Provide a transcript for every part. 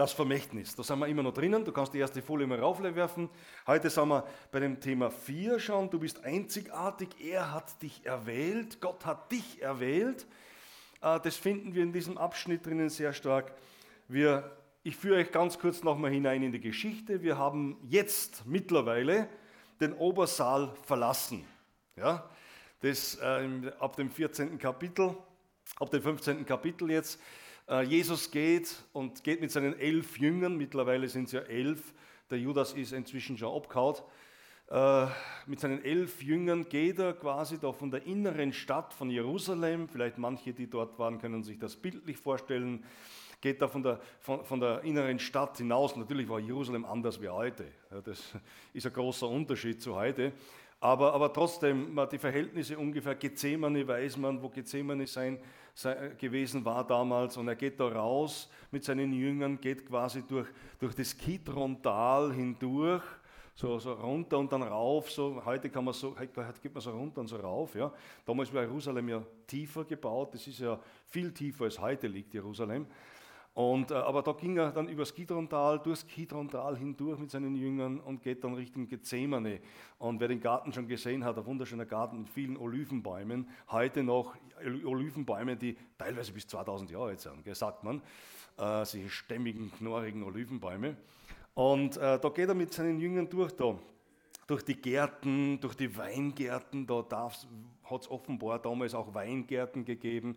das Vermächtnis. Da sind wir immer noch drinnen. Du kannst die erste Folie mal raufwerfen. Heute sind wir bei dem Thema 4 schon. Du bist einzigartig. Er hat dich erwählt. Gott hat dich erwählt. Äh, das finden wir in diesem Abschnitt drinnen sehr stark. Wir, ich führe euch ganz kurz nochmal hinein in die Geschichte. Wir haben jetzt mittlerweile den Obersaal verlassen. Ja, das äh, ab dem 14. Kapitel, ab dem 15. Kapitel jetzt. Äh, Jesus geht und geht mit seinen elf Jüngern, mittlerweile sind es ja elf, der Judas ist inzwischen schon abgehauen. Äh, mit seinen elf Jüngern geht er quasi da von der inneren Stadt von Jerusalem, vielleicht manche, die dort waren, können sich das bildlich vorstellen, geht da von der, von, von der inneren Stadt hinaus. Natürlich war Jerusalem anders wie heute. Das ist ein großer Unterschied zu heute. Aber, aber trotzdem, die Verhältnisse ungefähr, Gethsemane weiß man, wo Gethsemane sein, sein, gewesen war damals. Und er geht da raus mit seinen Jüngern, geht quasi durch, durch das Kidron-Tal hindurch, so, so runter und dann rauf. So, heute kann man so, heute geht man so runter und so rauf. Ja. Damals war Jerusalem ja tiefer gebaut, das ist ja viel tiefer als heute liegt Jerusalem. Und, äh, aber da ging er dann übers Kidrontal, durchs Kidrontal hindurch mit seinen Jüngern und geht dann Richtung Gethsemane. Und wer den Garten schon gesehen hat, ein wunderschöner Garten mit vielen Olivenbäumen, heute noch Olivenbäume, die teilweise bis 2000 Jahre alt sind, sagt man, äh, solche stämmigen, knorrigen Olivenbäume. Und äh, da geht er mit seinen Jüngern durch da durch die Gärten, durch die Weingärten, da hat es offenbar damals auch Weingärten gegeben,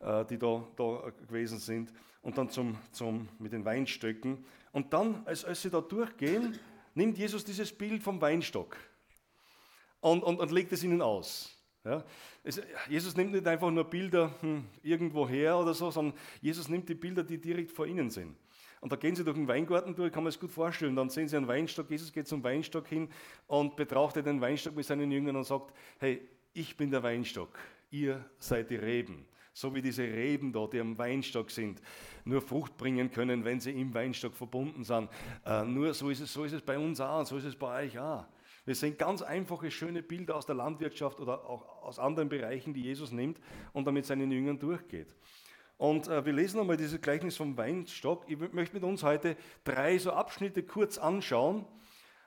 die da, da gewesen sind und dann zum, zum, mit den Weinstöcken. Und dann, als, als sie da durchgehen, nimmt Jesus dieses Bild vom Weinstock und, und, und legt es ihnen aus. Ja, es, Jesus nimmt nicht einfach nur Bilder hm, irgendwo her oder so, sondern Jesus nimmt die Bilder, die direkt vor ihnen sind. Und da gehen sie durch den Weingarten durch, kann man es gut vorstellen. Dann sehen sie einen Weinstock, Jesus geht zum Weinstock hin und betrachtet den Weinstock mit seinen Jüngern und sagt, hey, ich bin der Weinstock, ihr seid die Reben so wie diese Reben da, die am Weinstock sind, nur Frucht bringen können, wenn sie im Weinstock verbunden sind. Äh, nur so ist, es, so ist es bei uns auch so ist es bei euch auch. Wir sehen ganz einfache, schöne Bilder aus der Landwirtschaft oder auch aus anderen Bereichen, die Jesus nimmt und damit seinen Jüngern durchgeht. Und äh, wir lesen einmal dieses Gleichnis vom Weinstock. Ich möchte mit uns heute drei so Abschnitte kurz anschauen.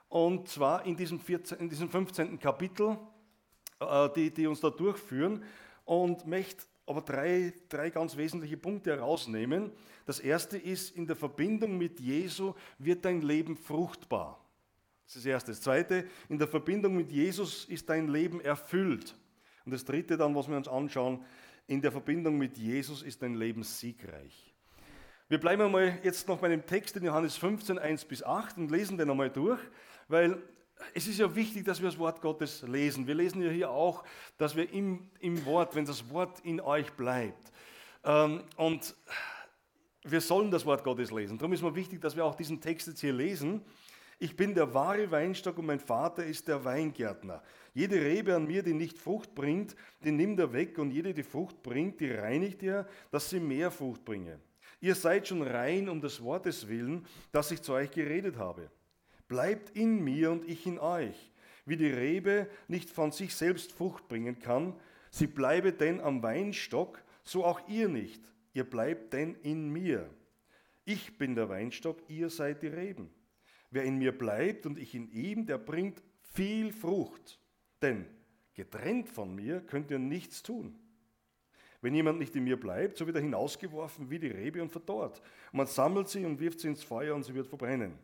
Und zwar in diesem, 14, in diesem 15. Kapitel, äh, die, die uns da durchführen. Und möchte aber drei, drei ganz wesentliche Punkte herausnehmen. Das erste ist, in der Verbindung mit Jesu wird dein Leben fruchtbar. Das ist das erste. Das zweite, in der Verbindung mit Jesus ist dein Leben erfüllt. Und das dritte dann, was wir uns anschauen, in der Verbindung mit Jesus ist dein Leben siegreich. Wir bleiben einmal jetzt noch bei dem Text in Johannes 15, 1 bis 8 und lesen den einmal durch, weil es ist ja wichtig, dass wir das Wort Gottes lesen. Wir lesen ja hier auch, dass wir im, im Wort, wenn das Wort in euch bleibt. Ähm, und wir sollen das Wort Gottes lesen. Darum ist mir wichtig, dass wir auch diesen Text jetzt hier lesen. Ich bin der wahre Weinstock und mein Vater ist der Weingärtner. Jede Rebe an mir, die nicht Frucht bringt, die nimmt er weg und jede, die Frucht bringt, die reinigt er, dass sie mehr Frucht bringe. Ihr seid schon rein um des Wortes willen, das ich zu euch geredet habe. Bleibt in mir und ich in euch. Wie die Rebe nicht von sich selbst Frucht bringen kann, sie bleibe denn am Weinstock, so auch ihr nicht. Ihr bleibt denn in mir. Ich bin der Weinstock, ihr seid die Reben. Wer in mir bleibt und ich in ihm, der bringt viel Frucht. Denn getrennt von mir könnt ihr nichts tun. Wenn jemand nicht in mir bleibt, so wird er hinausgeworfen wie die Rebe und verdorrt. Man sammelt sie und wirft sie ins Feuer und sie wird verbrennen.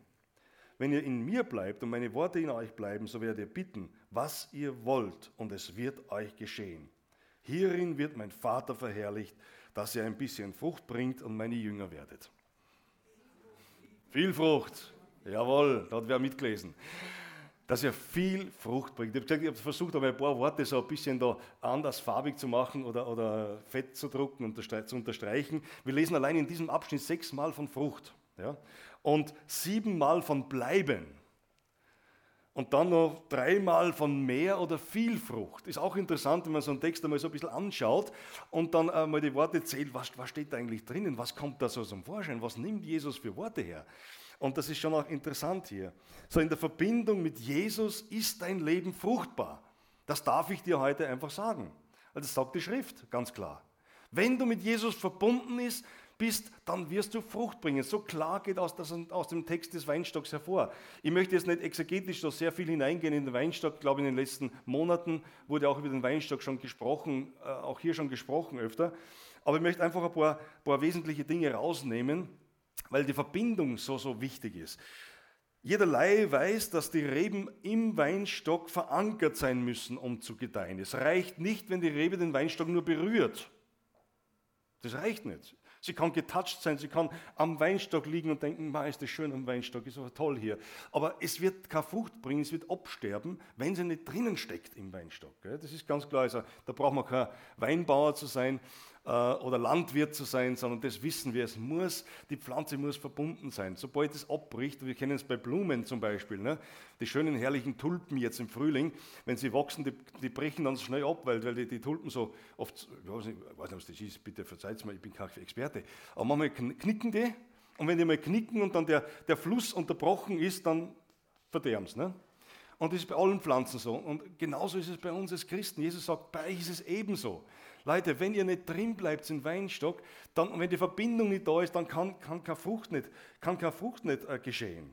Wenn ihr in mir bleibt und meine Worte in euch bleiben, so werdet ihr bitten, was ihr wollt, und es wird euch geschehen. Hierin wird mein Vater verherrlicht, dass ihr ein bisschen Frucht bringt und meine Jünger werdet. Viel Frucht. Jawohl, da hat wer mitgelesen. Dass ihr viel Frucht bringt. Ich habe versucht, aber ein paar Worte so ein bisschen da anders farbig zu machen oder, oder fett zu drucken und zu unterstreichen. Wir lesen allein in diesem Abschnitt sechsmal von Frucht. Ja? Und siebenmal von bleiben. Und dann noch dreimal von mehr oder viel Frucht. Ist auch interessant, wenn man so einen Text einmal so ein bisschen anschaut und dann einmal die Worte zählt, was, was steht da eigentlich drinnen, was kommt da so zum Vorschein, was nimmt Jesus für Worte her. Und das ist schon auch interessant hier. So in der Verbindung mit Jesus ist dein Leben fruchtbar. Das darf ich dir heute einfach sagen. Also das sagt die Schrift ganz klar. Wenn du mit Jesus verbunden bist, bist, dann wirst du Frucht bringen. So klar geht aus, das, aus dem Text des Weinstocks hervor. Ich möchte jetzt nicht exegetisch so sehr viel hineingehen in den Weinstock. Ich glaube, in den letzten Monaten wurde auch über den Weinstock schon gesprochen, äh, auch hier schon gesprochen öfter. Aber ich möchte einfach ein paar, paar wesentliche Dinge rausnehmen, weil die Verbindung so, so wichtig ist. Jeder Laie weiß, dass die Reben im Weinstock verankert sein müssen, um zu gedeihen. Es reicht nicht, wenn die Rebe den Weinstock nur berührt. Das reicht nicht. Sie kann getoucht sein, sie kann am Weinstock liegen und denken, Ma, ist das schön am Weinstock, ist aber toll hier. Aber es wird keine Frucht bringen, es wird absterben, wenn sie nicht drinnen steckt im Weinstock. Das ist ganz klar. Also, da braucht man kein Weinbauer zu sein, oder Landwirt zu sein, sondern das wissen wir. Es muss, die Pflanze muss verbunden sein. Sobald es abbricht, wir kennen es bei Blumen zum Beispiel, ne? die schönen herrlichen Tulpen jetzt im Frühling, wenn sie wachsen, die, die brechen dann schnell ab, weil, weil die, die Tulpen so oft, ich weiß, nicht, ich weiß nicht, was das ist, bitte verzeiht mir, ich bin kein Experte, aber manchmal knicken die und wenn die mal knicken und dann der, der Fluss unterbrochen ist, dann verderben sie. Ne? Und das ist bei allen Pflanzen so. Und genauso ist es bei uns als Christen. Jesus sagt, bei euch ist es ebenso. Leute, wenn ihr nicht drin bleibt im Weinstock, dann, wenn die Verbindung nicht da ist, dann kann, kann keine Frucht nicht, kann keine Frucht nicht äh, geschehen.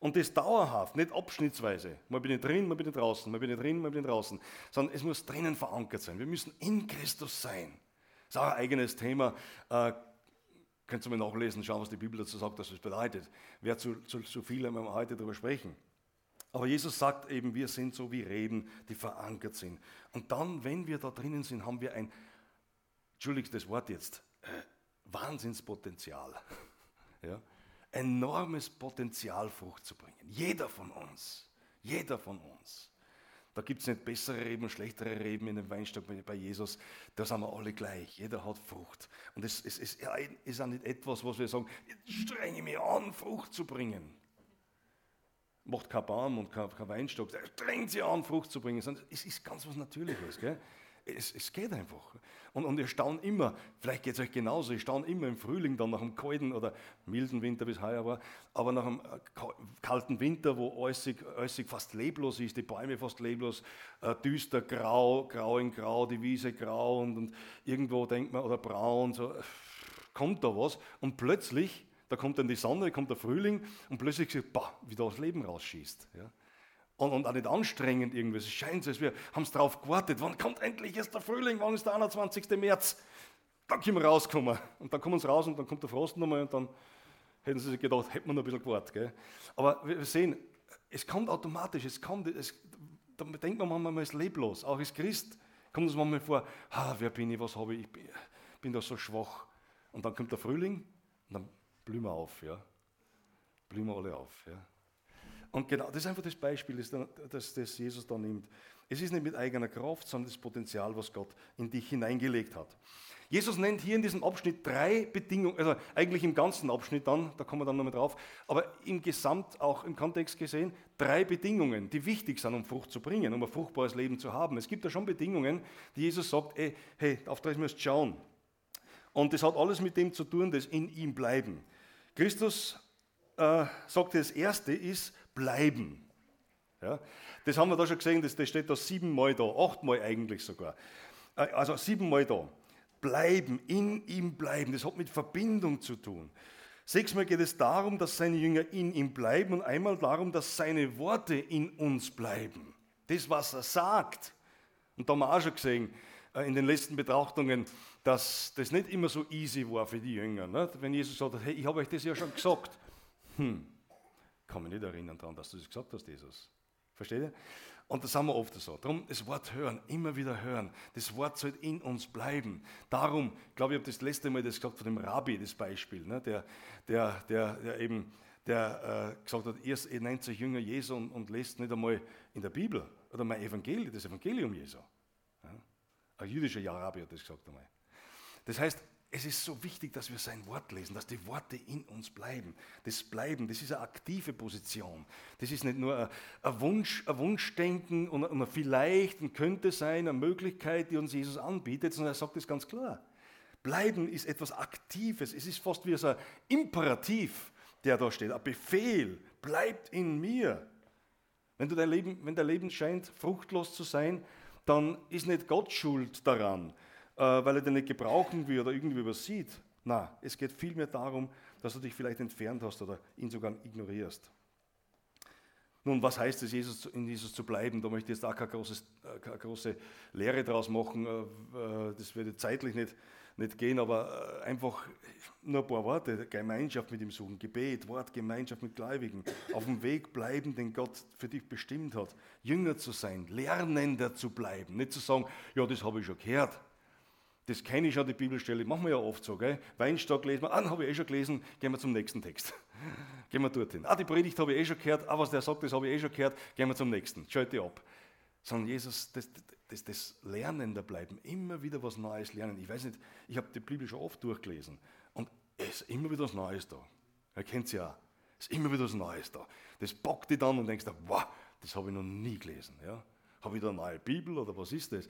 Und das dauerhaft, nicht abschnittsweise. Mal bin ich drin, mal bin ich draußen, mal bin ich drin, mal bin ich draußen. Sondern es muss drinnen verankert sein. Wir müssen in Christus sein. Das ist auch ein eigenes Thema. Äh, könnt ihr mal nachlesen, schauen, was die Bibel dazu sagt, was das bedeutet. Wäre zu, zu, zu viel, wenn wir heute darüber sprechen. Aber Jesus sagt eben, wir sind so wie Reben, die verankert sind. Und dann, wenn wir da drinnen sind, haben wir ein, entschuldigt das Wort jetzt, äh, Wahnsinnspotenzial. ja? Enormes Potenzial, Frucht zu bringen. Jeder von uns. Jeder von uns. Da gibt es nicht bessere Reben schlechtere Reben in dem Weinstock bei Jesus. Da sind wir alle gleich. Jeder hat Frucht. Und es, es, es ist auch nicht etwas, was wir sagen, ich strenge mich an, Frucht zu bringen macht kein Baum und kein, kein Weinstock, drängt sie an, Frucht zu bringen, sondern es ist ganz was Natürliches. Gell? Es, es, geht einfach. Und, und ihr staunt immer, vielleicht geht es euch genauso, ich staune immer im Frühling, dann nach einem kalten oder milden Winter, es heuer war, aber nach einem äh, kalten Winter, wo alles, alles fast leblos ist, die Bäume fast leblos, äh, düster, grau, grau in grau, die Wiese grau und, und irgendwo denkt man, oder braun, so, kommt da was und plötzlich da kommt dann die Sonne, kommt der Frühling und plötzlich sieht, bah, wie da das Leben rausschießt. Ja. Und, und, auch nicht anstrengend irgendwie. Es scheint so, als wir haben es darauf gewartet. Wann kommt endlich jetzt der Frühling? Wann ist der 21. März? Dann können wir rauskommen. Und dann kommen sie raus und dann kommt der Frost nochmal und dann hätten sie sich gedacht, hätten wir noch ein bisschen gewartet. Gell? Aber wir sehen, es kommt automatisch, es kommt, es, da denkt man manchmal, man ist leblos. Auch als Christ kommt es manchmal vor, ah, wer bin ich, was habe ich, ich bin, bin da so schwach. Und dann kommt der Frühling und dann blühen wir auf, ja. Blühen wir alle auf, ja. Und genau, das ist einfach das Beispiel, das, das, das Jesus da nimmt. Es ist nicht mit eigener Kraft, sondern das Potenzial, was Gott in dich hineingelegt hat. Jesus nennt hier in diesem Abschnitt drei Bedingungen, also eigentlich im ganzen Abschnitt dann, da kommen wir dann nochmal drauf, aber im Gesamt, auch im Kontext gesehen, drei Bedingungen, die wichtig sind, um Frucht zu bringen, um ein fruchtbares Leben zu haben. Es gibt da schon Bedingungen, die Jesus sagt, ey, hey, auf das müsst ihr schauen. Und das hat alles mit dem zu tun, das in ihm bleiben. Christus äh, sagt, das Erste ist bleiben. Ja, das haben wir da schon gesehen, das, das steht da siebenmal da, achtmal eigentlich sogar. Äh, also siebenmal da. Bleiben, in ihm bleiben, das hat mit Verbindung zu tun. Sechsmal geht es darum, dass seine Jünger in ihm bleiben und einmal darum, dass seine Worte in uns bleiben. Das, was er sagt. Und da haben wir auch schon gesehen, in den letzten Betrachtungen, dass das nicht immer so easy war für die Jünger. Nicht? Wenn Jesus sagt, hey, ich habe euch das ja schon gesagt. Hm, kann mich nicht erinnern daran, dass du das gesagt hast, Jesus. Versteht ihr? Und das haben wir oft so. Darum das Wort hören, immer wieder hören. Das Wort soll in uns bleiben. Darum, glaube, ich habe das letzte Mal das gesagt von dem Rabbi, das Beispiel, ne? der, der, der, der eben der äh, gesagt hat, ihr nennt sich Jünger Jesu und, und lest nicht einmal in der Bibel oder mein Evangelium, das Evangelium Jesu. Ein jüdischer Arabi hat das gesagt einmal. Das heißt, es ist so wichtig, dass wir sein Wort lesen, dass die Worte in uns bleiben. Das Bleiben, das ist eine aktive Position. Das ist nicht nur ein, Wunsch, ein Wunschdenken und ein vielleicht und könnte sein, eine Möglichkeit, die uns Jesus anbietet, sondern er sagt es ganz klar. Bleiben ist etwas Aktives. Es ist fast wie ein Imperativ, der da steht, ein Befehl. Bleibt in mir. Wenn, du dein Leben, wenn dein Leben scheint, fruchtlos zu sein, dann ist nicht Gott schuld daran, äh, weil er den nicht gebrauchen will oder irgendwie übersieht. Na, es geht vielmehr darum, dass du dich vielleicht entfernt hast oder ihn sogar ignorierst. Nun, was heißt es, Jesus, in Jesus zu bleiben? Da möchte ich jetzt auch keine, großes, äh, keine große Lehre draus machen. Äh, das würde zeitlich nicht, nicht gehen, aber einfach nur ein paar Worte. Gemeinschaft mit ihm suchen, Gebet, Wort, Gemeinschaft mit Gläubigen. Auf dem Weg bleiben, den Gott für dich bestimmt hat. Jünger zu sein, Lernender zu bleiben. Nicht zu sagen, ja, das habe ich schon gehört. Das kenne ich schon, die Bibelstelle, machen wir ja oft so. Gell? Weinstock lesen wir, ah, habe ich eh schon gelesen, gehen wir zum nächsten Text. gehen wir dorthin. Ah, die Predigt habe ich eh schon gehört, ah, was der sagt, das habe ich eh schon gehört, gehen wir zum nächsten. Schalte ab. Sondern Jesus, das, das, das Lernen da bleiben, immer wieder was Neues lernen. Ich weiß nicht, ich habe die Bibel schon oft durchgelesen und es ist immer wieder was Neues da. Ihr kennt es ja. Es ist immer wieder was Neues da. Das bockt dich dann und denkst, wow, das habe ich noch nie gelesen. Ja? Habe ich da eine neue Bibel oder was ist das?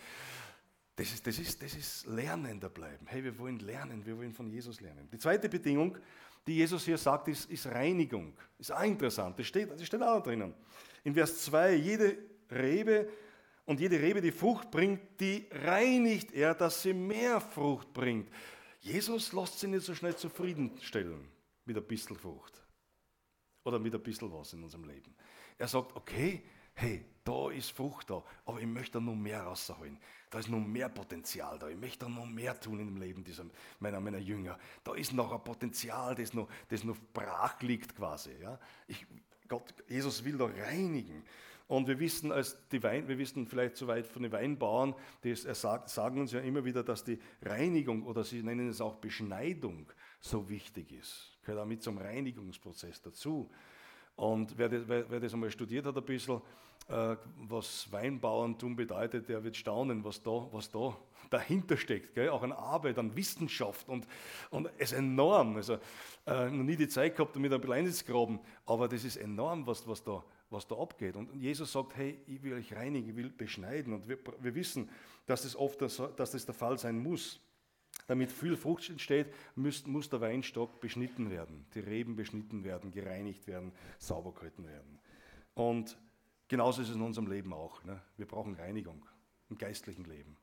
Das ist, das, ist, das ist Lernender bleiben. Hey, wir wollen lernen, wir wollen von Jesus lernen. Die zweite Bedingung, die Jesus hier sagt, ist, ist Reinigung. Ist auch interessant, das steht, das steht auch drinnen. In Vers 2, jede Rebe und jede Rebe, die Frucht bringt, die reinigt er, dass sie mehr Frucht bringt. Jesus lässt sich nicht so schnell zufriedenstellen mit ein bisschen Frucht oder mit ein bisschen was in unserem Leben. Er sagt, okay, hey, da ist Frucht da, aber ich möchte noch mehr rausholen. Da ist noch mehr Potenzial da. Ich möchte noch mehr tun im Leben dieser, meiner, meiner Jünger. Da ist noch ein Potenzial, das noch, das noch brach liegt quasi. Ja? Ich, Gott, Jesus will da reinigen. Und wir wissen, als die Wein, wir wissen vielleicht so weit von den Weinbauern, die sagen uns ja immer wieder, dass die Reinigung oder sie nennen es auch Beschneidung so wichtig ist. Gehört auch mit zum Reinigungsprozess dazu. Und wer das, wer, wer das einmal studiert hat ein bisschen, äh, was Weinbauerntum bedeutet, der wird staunen, was da, was da dahinter steckt. Gell? Auch an Arbeit, an Wissenschaft und, und es ist enorm. Also äh, noch nie die Zeit gehabt mit einem Beleidigungsgraben, aber das ist enorm, was, was, da, was da abgeht. Und Jesus sagt, hey, ich will euch reinigen, ich will beschneiden. Und wir, wir wissen, dass das oft das, dass das der Fall sein muss. Damit viel Frucht entsteht, muss, muss der Weinstock beschnitten werden, die Reben beschnitten werden, gereinigt werden, sauber gehalten werden. Und Genauso ist es in unserem Leben auch. Ne? Wir brauchen Reinigung im geistlichen Leben.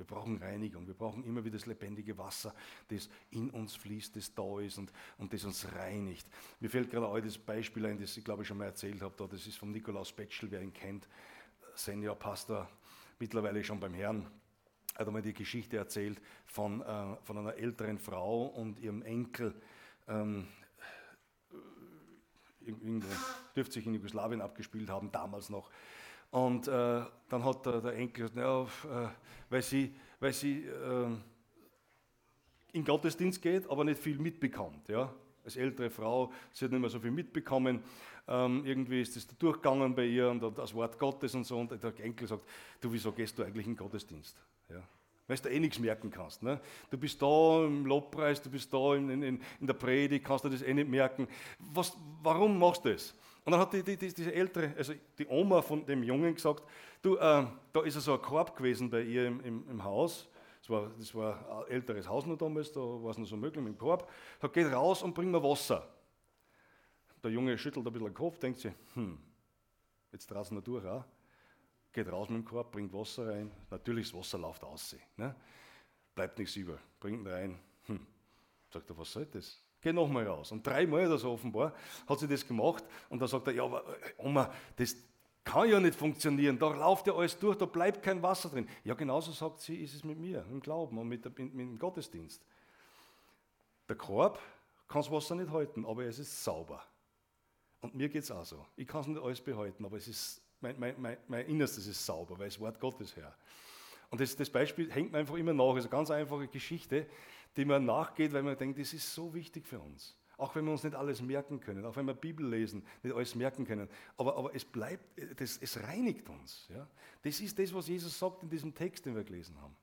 Wir brauchen Reinigung. Wir brauchen immer wieder das lebendige Wasser, das in uns fließt, das da ist und, und das uns reinigt. Mir fällt gerade ein das Beispiel ein, das ich glaube ich schon mal erzählt habe. Das ist von Nikolaus Betschel, wer ihn kennt, Seniorpastor, mittlerweile schon beim Herrn. Er hat einmal die Geschichte erzählt von, äh, von einer älteren Frau und ihrem Enkel. Ähm, irgendwo, dürfte sich in Jugoslawien abgespielt haben, damals noch. Und äh, dann hat der, der Enkel gesagt, ja, äh, weil sie, weil sie äh, in Gottesdienst geht, aber nicht viel mitbekommt. Ja? Als ältere Frau, sie hat nicht mehr so viel mitbekommen. Ähm, irgendwie ist das da durchgegangen bei ihr und das Wort Gottes und so. Und der Enkel sagt, du, wieso gehst du eigentlich in Gottesdienst? Ja? weil du eh nichts merken kannst. Ne? Du bist da im Lobpreis, du bist da in, in, in der Predigt, kannst du das eh nicht merken. Was, warum machst du das? Und dann hat die, die, diese ältere, also die Oma von dem Jungen gesagt, du, äh, da ist so ein Korb gewesen bei ihr im, im, im Haus. Das war, das war ein älteres Haus noch damals, da war es noch so möglich mit dem Korb. Sagt, geht raus und bring mir Wasser. Der Junge schüttelt ein bisschen den Kopf, denkt sich, hm, jetzt draußen er durch auch geht raus mit dem Korb, bringt Wasser rein. Natürlich, das Wasser läuft aus. Ne? Bleibt nichts über. Bringt ihn rein. Hm. Sagt er, was soll das? Geh nochmal raus. Und dreimal oder so offenbar hat sie das gemacht. Und dann sagt er, ja, aber äh, Oma, das kann ja nicht funktionieren. Da läuft ja alles durch, da bleibt kein Wasser drin. Ja, genauso sagt sie, ist es mit mir, im Glauben und mit, der, mit dem Gottesdienst. Der Korb kann das Wasser nicht halten, aber es ist sauber. Und mir geht es auch so. Ich kann es nicht alles behalten, aber es ist mein, mein, mein, mein Innerstes ist sauber, weil das Wort Gottes her. Und das, das Beispiel hängt mir einfach immer nach. Es ist eine ganz einfache Geschichte, die man nachgeht, weil man denkt, das ist so wichtig für uns. Auch wenn wir uns nicht alles merken können, auch wenn wir Bibel lesen, nicht alles merken können. Aber, aber es bleibt, das, es reinigt uns. Ja? Das ist das, was Jesus sagt in diesem Text, den wir gelesen haben.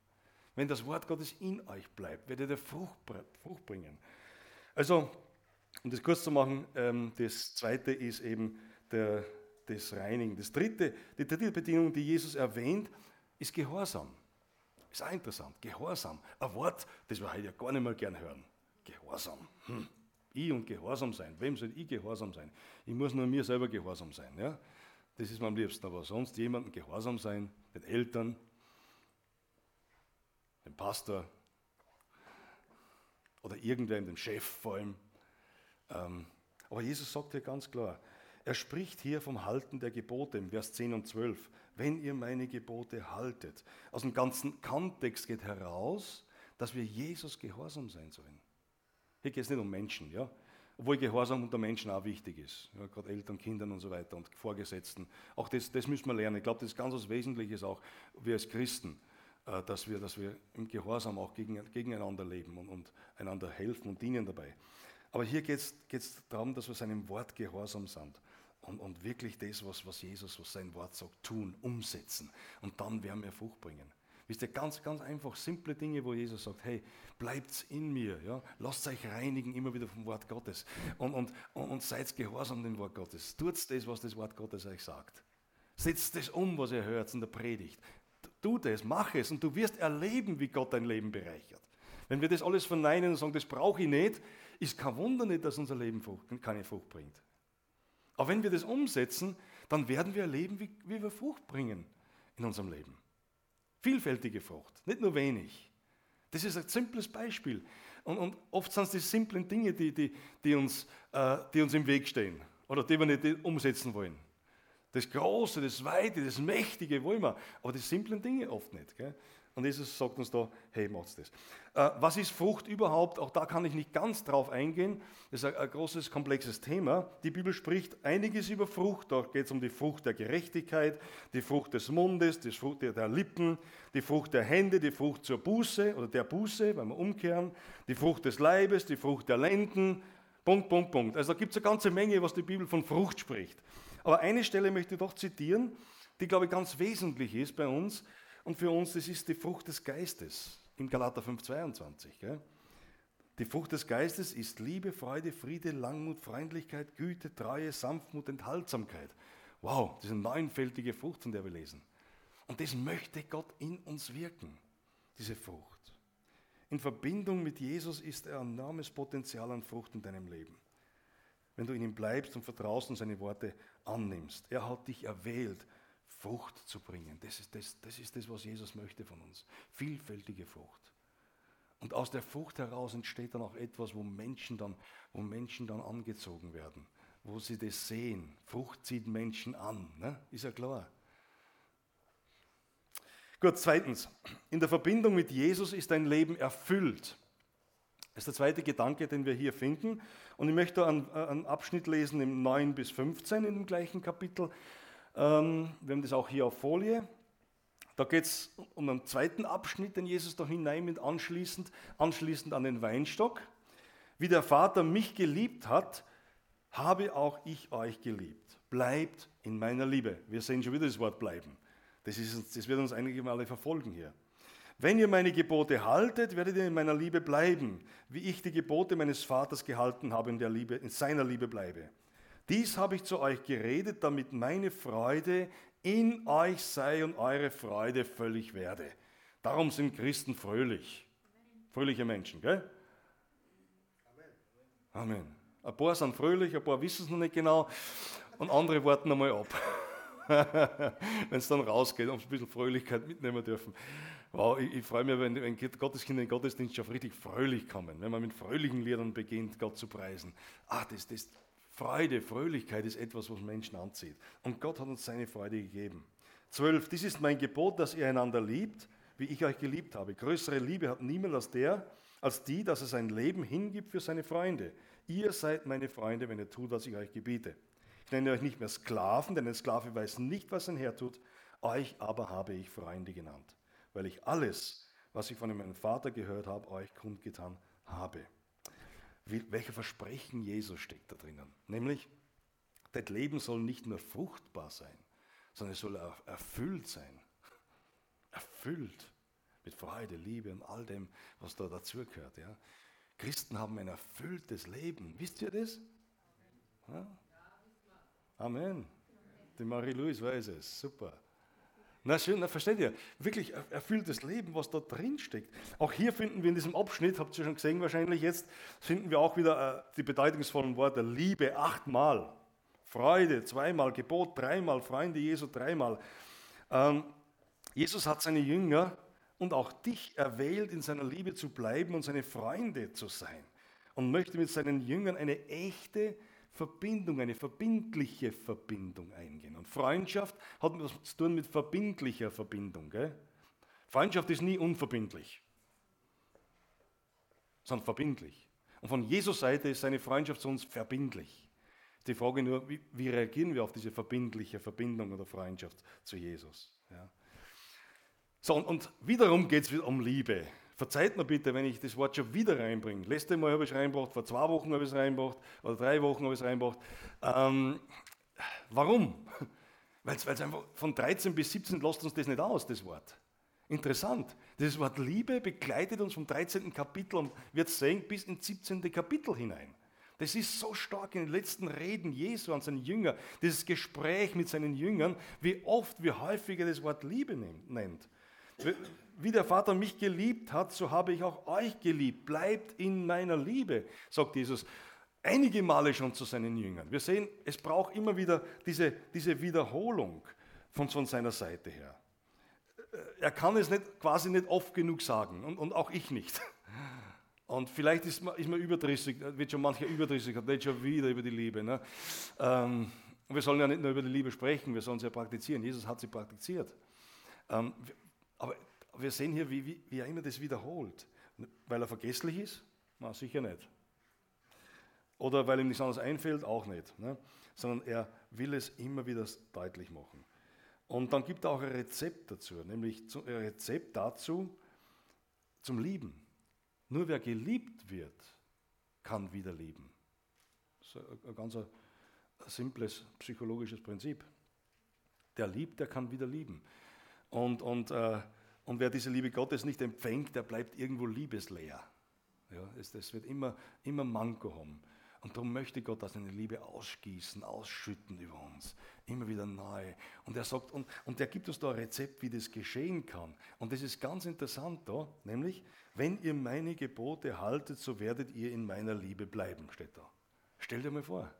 Wenn das Wort Gottes in euch bleibt, werdet ihr Frucht, Frucht bringen. Also, um das kurz zu machen, ähm, das zweite ist eben der, des Reinigen. Das dritte, die dritte Bedingung, die Jesus erwähnt, ist Gehorsam. Ist auch interessant. Gehorsam. Ein Wort, das wir heute ja gar nicht mehr gern hören. Gehorsam. Hm. Ich und Gehorsam sein. Wem soll ich Gehorsam sein? Ich muss nur mir selber Gehorsam sein. Ja? Das ist mir am liebsten. Aber sonst jemandem Gehorsam sein, den Eltern, dem Pastor oder irgendwer, dem Chef vor allem. Ähm, aber Jesus sagt hier ganz klar, er spricht hier vom Halten der Gebote im Vers 10 und 12. Wenn ihr meine Gebote haltet. Aus dem ganzen Kontext geht heraus, dass wir Jesus gehorsam sein sollen. Hier geht es nicht um Menschen, ja. Obwohl Gehorsam unter Menschen auch wichtig ist. Ja, gerade Eltern, Kindern und so weiter und Vorgesetzten. Auch das, das müssen wir lernen. Ich glaube, das ist ganz was Wesentliches auch, wir als Christen, äh, dass wir, dass wir im Gehorsam auch gegen, gegeneinander leben und, und einander helfen und dienen dabei. Aber hier geht es darum, dass wir seinem Wort gehorsam sind und, und wirklich das, was, was Jesus, was sein Wort sagt, tun, umsetzen. Und dann werden wir Frucht bringen. Wisst ihr, ganz, ganz einfach, simple Dinge, wo Jesus sagt, hey, bleibt in mir, ja? lasst euch reinigen immer wieder vom Wort Gottes und, und, und, und seid gehorsam dem Wort Gottes. Tut das, was das Wort Gottes euch sagt. Setzt das um, was ihr hört in der Predigt. Tu das, mach es und du wirst erleben, wie Gott dein Leben bereichert. Wenn wir das alles verneinen und sagen, das brauche ich nicht, ist kein Wunder nicht, dass unser Leben keine Frucht bringt. Aber wenn wir das umsetzen, dann werden wir erleben, wie, wie wir Frucht bringen in unserem Leben. Vielfältige Frucht, nicht nur wenig. Das ist ein simples Beispiel. Und, und oft sind es die simplen Dinge, die, die, die, uns, äh, die uns im Weg stehen oder die wir nicht umsetzen wollen. Das Große, das Weite, das Mächtige wollen wir, aber die simplen Dinge oft nicht. Gell? Und Jesus sagt uns da, hey, macht's das. Äh, was ist Frucht überhaupt? Auch da kann ich nicht ganz drauf eingehen. Das ist ein großes, komplexes Thema. Die Bibel spricht einiges über Frucht. Da geht es um die Frucht der Gerechtigkeit, die Frucht des Mundes, die Frucht der Lippen, die Frucht der Hände, die Frucht zur Buße oder der Buße, wenn wir umkehren, die Frucht des Leibes, die Frucht der Lenden. Punkt, Punkt, Punkt. Also da gibt es eine ganze Menge, was die Bibel von Frucht spricht. Aber eine Stelle möchte ich doch zitieren, die, glaube ich, ganz wesentlich ist bei uns. Und für uns, das ist die Frucht des Geistes in Galater 5,22. Die Frucht des Geistes ist Liebe, Freude, Friede, Langmut, Freundlichkeit, Güte, Treue, Sanftmut, Enthaltsamkeit. Wow, eine neunfältige Frucht, von der wir lesen. Und das möchte Gott in uns wirken, diese Frucht. In Verbindung mit Jesus ist er ein enormes Potenzial an Frucht in deinem Leben. Wenn du in ihm bleibst und vertraust und seine Worte annimmst. Er hat dich erwählt, Frucht zu bringen. Das ist das, das ist das, was Jesus möchte von uns. Vielfältige Frucht. Und aus der Frucht heraus entsteht dann auch etwas, wo Menschen dann, wo Menschen dann angezogen werden, wo sie das sehen. Frucht zieht Menschen an, ne? ist ja klar. Gut, zweitens, in der Verbindung mit Jesus ist dein Leben erfüllt. Das ist der zweite Gedanke, den wir hier finden. Und ich möchte einen, einen Abschnitt lesen im 9 bis 15 in dem gleichen Kapitel. Ähm, wir haben das auch hier auf Folie. Da geht es um einen zweiten Abschnitt, den Jesus da hineinnimmt, anschließend, anschließend an den Weinstock. Wie der Vater mich geliebt hat, habe auch ich euch geliebt. Bleibt in meiner Liebe. Wir sehen schon wieder das Wort bleiben. Das, ist, das wird uns einige Male verfolgen hier. Wenn ihr meine Gebote haltet, werdet ihr in meiner Liebe bleiben, wie ich die Gebote meines Vaters gehalten habe, in, der Liebe, in seiner Liebe bleibe. Dies habe ich zu euch geredet, damit meine Freude in euch sei und eure Freude völlig werde. Darum sind Christen fröhlich. Fröhliche Menschen, gell? Amen. Ein paar sind fröhlich, ein paar wissen es noch nicht genau und andere warten einmal ab. wenn es dann rausgeht, und ein bisschen Fröhlichkeit mitnehmen dürfen. Wow, ich, ich freue mich, wenn, wenn Gotteskinder in den Gottesdienst schon richtig fröhlich kommen, wenn man mit fröhlichen Liedern beginnt, Gott zu preisen. Ah, das, das, Freude, Fröhlichkeit ist etwas, was Menschen anzieht. Und Gott hat uns seine Freude gegeben. Zwölf, dies ist mein Gebot, dass ihr einander liebt, wie ich euch geliebt habe. Größere Liebe hat niemand als der, als die, dass er sein Leben hingibt für seine Freunde. Ihr seid meine Freunde, wenn ihr tut, was ich euch gebiete. Ich nenne euch nicht mehr Sklaven, denn ein Sklave weiß nicht, was sein Herr tut. Euch aber habe ich Freunde genannt, weil ich alles, was ich von meinem Vater gehört habe, euch kundgetan habe welcher Versprechen Jesus steckt da drinnen. Nämlich, dein Leben soll nicht nur fruchtbar sein, sondern es soll auch erfüllt sein. Erfüllt mit Freude, Liebe und all dem, was da dazugehört. Ja. Christen haben ein erfülltes Leben. Wisst ihr das? Ja? Amen. Die Marie-Louise weiß es. Super. Na schön, na, versteht ihr? Wirklich erfülltes Leben, was da drin steckt. Auch hier finden wir in diesem Abschnitt, habt ihr schon gesehen wahrscheinlich jetzt, finden wir auch wieder äh, die bedeutungsvollen Worte Liebe achtmal, Freude zweimal, Gebot dreimal, Freunde Jesu dreimal. Ähm, Jesus hat seine Jünger und auch dich erwählt, in seiner Liebe zu bleiben und seine Freunde zu sein. Und möchte mit seinen Jüngern eine echte Verbindung, eine verbindliche Verbindung eingehen. Und Freundschaft hat was zu tun mit verbindlicher Verbindung. Gell? Freundschaft ist nie unverbindlich, sondern verbindlich. Und von Jesus Seite ist seine Freundschaft zu uns verbindlich. Die Frage nur, wie, wie reagieren wir auf diese verbindliche Verbindung oder Freundschaft zu Jesus? Ja. So, und, und wiederum geht es um Liebe. Verzeiht mir bitte, wenn ich das Wort schon wieder reinbringe. Letzte Mal habe ich es reingebracht, vor zwei Wochen habe ich es reingebracht, oder drei Wochen habe ich es reingebracht. Ähm, warum? Weil es einfach von 13 bis 17 lasst uns das nicht aus, das Wort. Interessant. Das Wort Liebe begleitet uns vom 13. Kapitel und wird sehen bis ins 17. Kapitel hinein. Das ist so stark in den letzten Reden Jesu an seinen Jünger, dieses Gespräch mit seinen Jüngern, wie oft, wie häufig er das Wort Liebe nennt. Wie der Vater mich geliebt hat, so habe ich auch euch geliebt. Bleibt in meiner Liebe, sagt Jesus einige Male schon zu seinen Jüngern. Wir sehen, es braucht immer wieder diese, diese Wiederholung von, von seiner Seite her. Er kann es nicht, quasi nicht oft genug sagen und, und auch ich nicht. Und vielleicht ist man, ist man überdrüssig, wird schon mancher überdrüssig, hat nicht schon wieder über die Liebe. Ne? Ähm, wir sollen ja nicht nur über die Liebe sprechen, wir sollen sie ja praktizieren. Jesus hat sie praktiziert. Ähm, aber wir sehen hier, wie, wie, er immer das wiederholt. Weil er vergesslich ist? Na, sicher nicht. Oder weil ihm nichts anderes einfällt? Auch nicht. Ne? Sondern er will es immer wieder deutlich machen. Und dann gibt er auch ein Rezept dazu, nämlich ein Rezept dazu zum Lieben. Nur wer geliebt wird, kann wieder lieben. Das ist ein ganz simples psychologisches Prinzip. Der liebt, der kann wieder lieben. Und, und, äh, und wer diese Liebe Gottes nicht empfängt, der bleibt irgendwo liebesleer. Ja, es, es wird immer, immer Manko haben. Und darum möchte Gott dass seine Liebe ausgießen, ausschütten über uns. Immer wieder neu. Und er sagt, und, und er gibt uns da ein Rezept, wie das geschehen kann. Und das ist ganz interessant da, nämlich, wenn ihr meine Gebote haltet, so werdet ihr in meiner Liebe bleiben, steht da. Stellt dir mal vor.